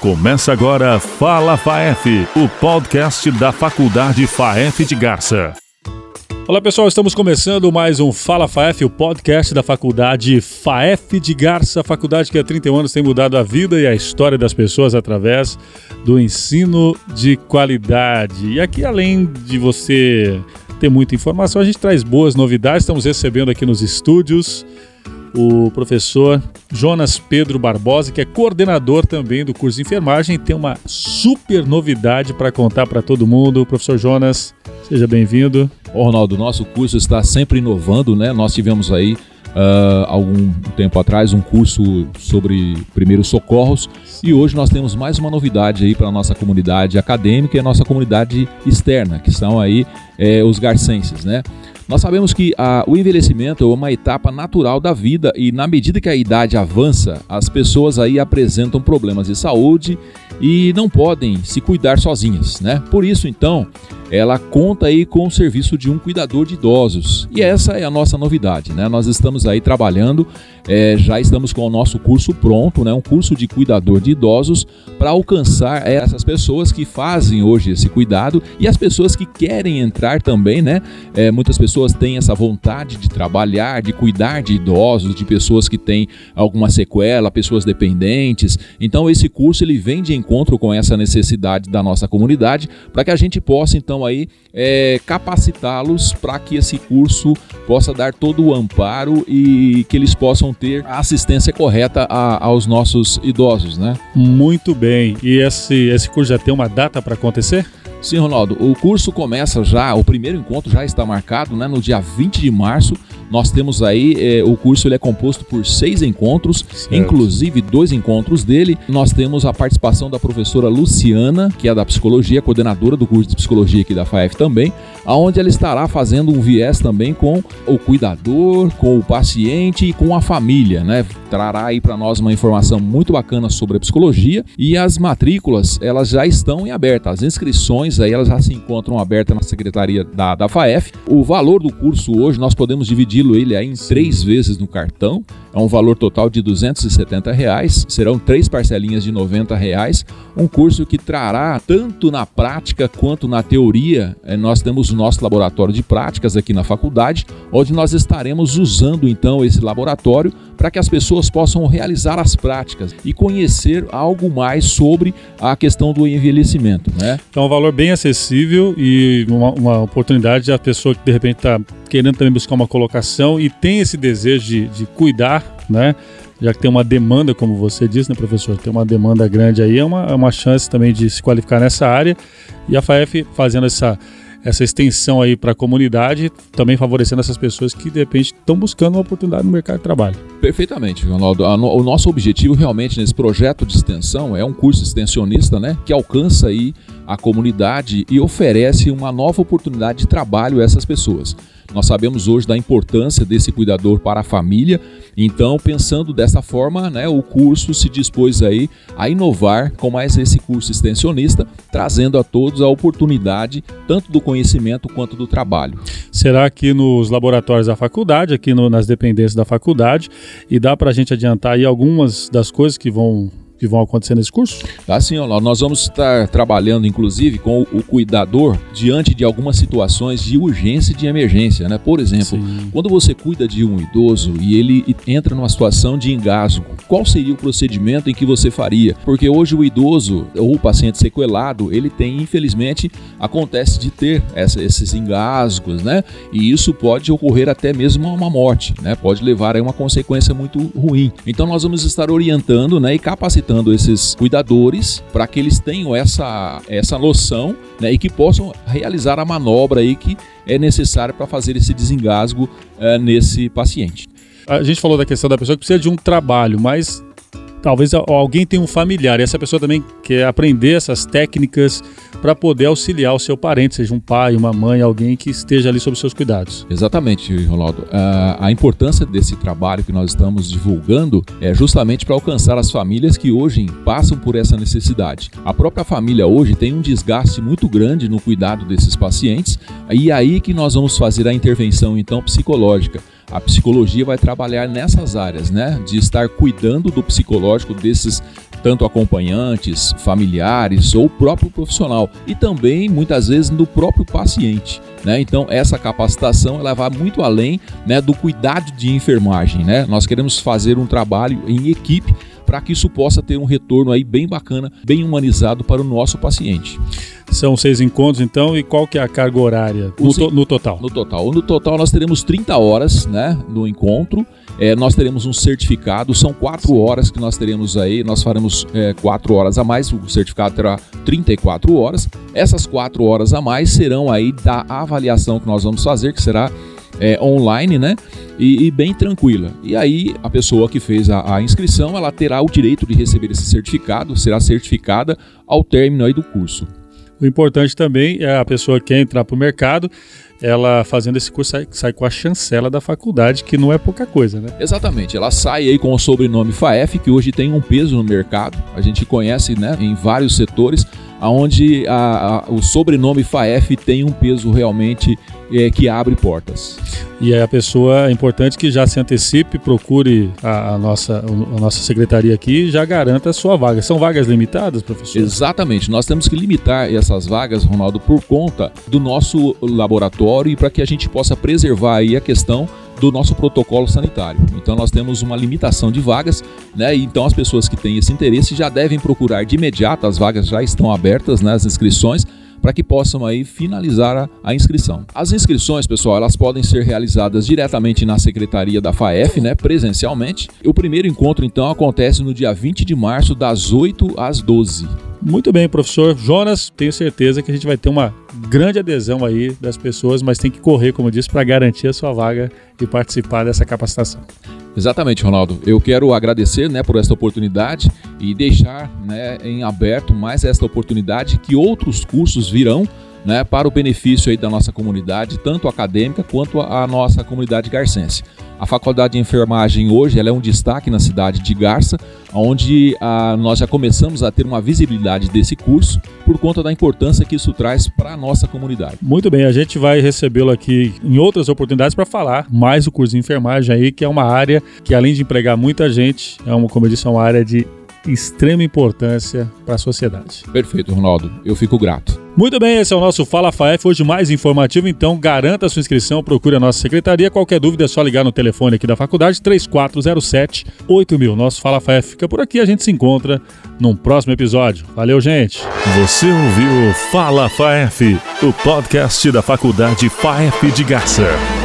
Começa agora Fala FAEF, o podcast da Faculdade FAEF de Garça. Olá pessoal, estamos começando mais um Fala FAEF, o podcast da Faculdade FAEF de Garça, faculdade que há 31 anos tem mudado a vida e a história das pessoas através do ensino de qualidade. E aqui, além de você ter muita informação, a gente traz boas novidades. Estamos recebendo aqui nos estúdios o professor Jonas Pedro Barbosa, que é coordenador também do curso de enfermagem, tem uma super novidade para contar para todo mundo. Professor Jonas, seja bem-vindo. Ô Ronaldo, nosso curso está sempre inovando, né? Nós tivemos aí uh, algum tempo atrás um curso sobre primeiros socorros e hoje nós temos mais uma novidade aí para a nossa comunidade acadêmica e a nossa comunidade externa, que são aí é, os garcenses, né? Nós sabemos que a, o envelhecimento é uma etapa natural da vida e na medida que a idade avança, as pessoas aí apresentam problemas de saúde e não podem se cuidar sozinhas, né? Por isso, então, ela conta aí com o serviço de um cuidador de idosos. E essa é a nossa novidade, né? Nós estamos aí trabalhando, é, já estamos com o nosso curso pronto, né? Um curso de cuidador de idosos para alcançar essas pessoas que fazem hoje esse cuidado e as pessoas que querem entrar também, né? É, muitas pessoas têm essa vontade de trabalhar, de cuidar de idosos, de pessoas que têm alguma sequela, pessoas dependentes. Então esse curso ele vem de encontro com essa necessidade da nossa comunidade para que a gente possa então aí é, capacitá-los para que esse curso possa dar todo o amparo e que eles possam ter a assistência correta a, aos nossos idosos, né? Muito bem. E esse, esse curso já tem uma data para acontecer? Sim, Ronaldo. O curso começa já, o primeiro encontro já está marcado, né, no dia 20 de março. Nós temos aí, é, o curso ele é composto por seis encontros, certo. inclusive dois encontros dele. Nós temos a participação da professora Luciana, que é da psicologia, coordenadora do curso de psicologia aqui da FAEF também, aonde ela estará fazendo um viés também com o cuidador, com o paciente e com a família, né? Trará aí para nós uma informação muito bacana sobre a psicologia e as matrículas, elas já estão em aberta. As inscrições aí elas já se encontram abertas na secretaria da, da FAEF. O valor do curso hoje nós podemos dividir dividi-lo ele em três vezes no cartão. É um valor total de 270 reais. Serão três parcelinhas de 90 reais. Um curso que trará tanto na prática quanto na teoria. É, nós temos o nosso laboratório de práticas aqui na faculdade, onde nós estaremos usando então esse laboratório para que as pessoas possam realizar as práticas e conhecer algo mais sobre a questão do envelhecimento. Né? Então, é um valor bem acessível e uma, uma oportunidade a pessoa que de repente está querendo também buscar uma colocação e tem esse desejo de, de cuidar, né? já que tem uma demanda, como você disse, né, professor? Tem uma demanda grande aí, é uma, é uma chance também de se qualificar nessa área. E a FAEF fazendo essa, essa extensão aí para a comunidade, também favorecendo essas pessoas que de repente estão buscando uma oportunidade no mercado de trabalho. Perfeitamente, Ronaldo. O nosso objetivo realmente nesse projeto de extensão é um curso extensionista, né, que alcança aí a comunidade e oferece uma nova oportunidade de trabalho a essas pessoas. Nós sabemos hoje da importância desse cuidador para a família, então pensando dessa forma, né, o curso se dispôs aí a inovar com mais esse curso extensionista, trazendo a todos a oportunidade tanto do conhecimento quanto do trabalho. Será aqui nos laboratórios da faculdade, aqui no, nas dependências da faculdade, e dá para a gente adiantar aí algumas das coisas que vão que vão acontecer nesse curso? Tá sim, ó, nós vamos estar trabalhando inclusive com o cuidador diante de algumas situações de urgência e de emergência, né? Por exemplo, sim. quando você cuida de um idoso e ele entra numa situação de engasgo, qual seria o procedimento em que você faria? Porque hoje o idoso ou o paciente sequelado, ele tem, infelizmente, acontece de ter essa, esses engasgos, né? E isso pode ocorrer até mesmo a uma morte, né? Pode levar a uma consequência muito ruim. Então nós vamos estar orientando, né, e capacitando esses cuidadores para que eles tenham essa, essa noção né, e que possam realizar a manobra aí que é necessária para fazer esse desengasgo é, nesse paciente. A gente falou da questão da pessoa que precisa de um trabalho, mas talvez alguém tenha um familiar e essa pessoa também quer aprender essas técnicas para poder auxiliar o seu parente, seja um pai, uma mãe, alguém que esteja ali sob seus cuidados. Exatamente, Ronaldo. Uh, a importância desse trabalho que nós estamos divulgando é justamente para alcançar as famílias que hoje passam por essa necessidade. A própria família hoje tem um desgaste muito grande no cuidado desses pacientes e é aí que nós vamos fazer a intervenção então psicológica a psicologia vai trabalhar nessas áreas, né? De estar cuidando do psicológico desses tanto acompanhantes, familiares ou o próprio profissional e também muitas vezes no próprio paciente. Né? Então essa capacitação ela vai muito além né, do cuidado de enfermagem. Né? Nós queremos fazer um trabalho em equipe para que isso possa ter um retorno aí bem bacana, bem humanizado para o nosso paciente. São seis encontros, então, e qual que é a carga horária no, to no, total? No total. No total nós teremos 30 horas né, no encontro. É, nós teremos um certificado, são quatro horas que nós teremos aí, nós faremos é, quatro horas a mais, o certificado terá 34 horas. Essas quatro horas a mais serão aí da avaliação que nós vamos fazer, que será é, online, né? E, e, bem tranquila. E aí a pessoa que fez a, a, inscrição, ela terá o direito de receber esse certificado, será certificada ao término aí do curso. O importante também é a pessoa que quer entrar para o mercado, ela fazendo esse curso sai, sai, com a chancela da faculdade, que não é pouca coisa, né? Exatamente. Ela sai aí com o sobrenome FAEF, que hoje tem um peso no mercado. A gente conhece, né, em vários setores onde a, a, o sobrenome FAEF tem um peso realmente é, que abre portas. E é a pessoa é importante que já se antecipe, procure a, a, nossa, a nossa secretaria aqui e já garanta a sua vaga. São vagas limitadas, professor? Exatamente. Nós temos que limitar essas vagas, Ronaldo, por conta do nosso laboratório e para que a gente possa preservar aí a questão do nosso protocolo sanitário. Então nós temos uma limitação de vagas, né? Então as pessoas que têm esse interesse já devem procurar de imediato, as vagas já estão abertas, né? As inscrições para que possam aí finalizar a, a, inscrição. As inscrições, pessoal, elas podem ser realizadas diretamente na secretaria da FAEF, né, presencialmente. O primeiro encontro então acontece no dia 20 de março das 8 às 12. Muito bem, professor Jonas, tenho certeza que a gente vai ter uma grande adesão aí das pessoas, mas tem que correr, como eu disse, para garantir a sua vaga e participar dessa capacitação. Exatamente, Ronaldo. Eu quero agradecer né, por esta oportunidade e deixar né, em aberto mais esta oportunidade que outros cursos virão né, para o benefício aí da nossa comunidade, tanto acadêmica quanto a, nossa comunidade garcense. A Faculdade de Enfermagem hoje ela é um destaque na cidade de Garça, onde nós já começamos a ter uma visibilidade desse curso por conta da importância que isso traz para a nossa comunidade. Muito bem, a gente vai recebê-lo aqui em outras oportunidades para falar mais do curso de enfermagem aí, que é uma área que além de empregar muita gente, é uma, como eu disse, é uma área de extrema importância para a sociedade. Perfeito, Ronaldo. Eu fico grato. Muito bem, esse é o nosso Fala FAEF, hoje mais informativo, então garanta a sua inscrição, procure a nossa secretaria. Qualquer dúvida é só ligar no telefone aqui da faculdade, 3407 8000. Nosso Fala FAEF fica por aqui, a gente se encontra num próximo episódio. Valeu, gente! Você ouviu Fala FAEF, o podcast da faculdade FAEF de Garça.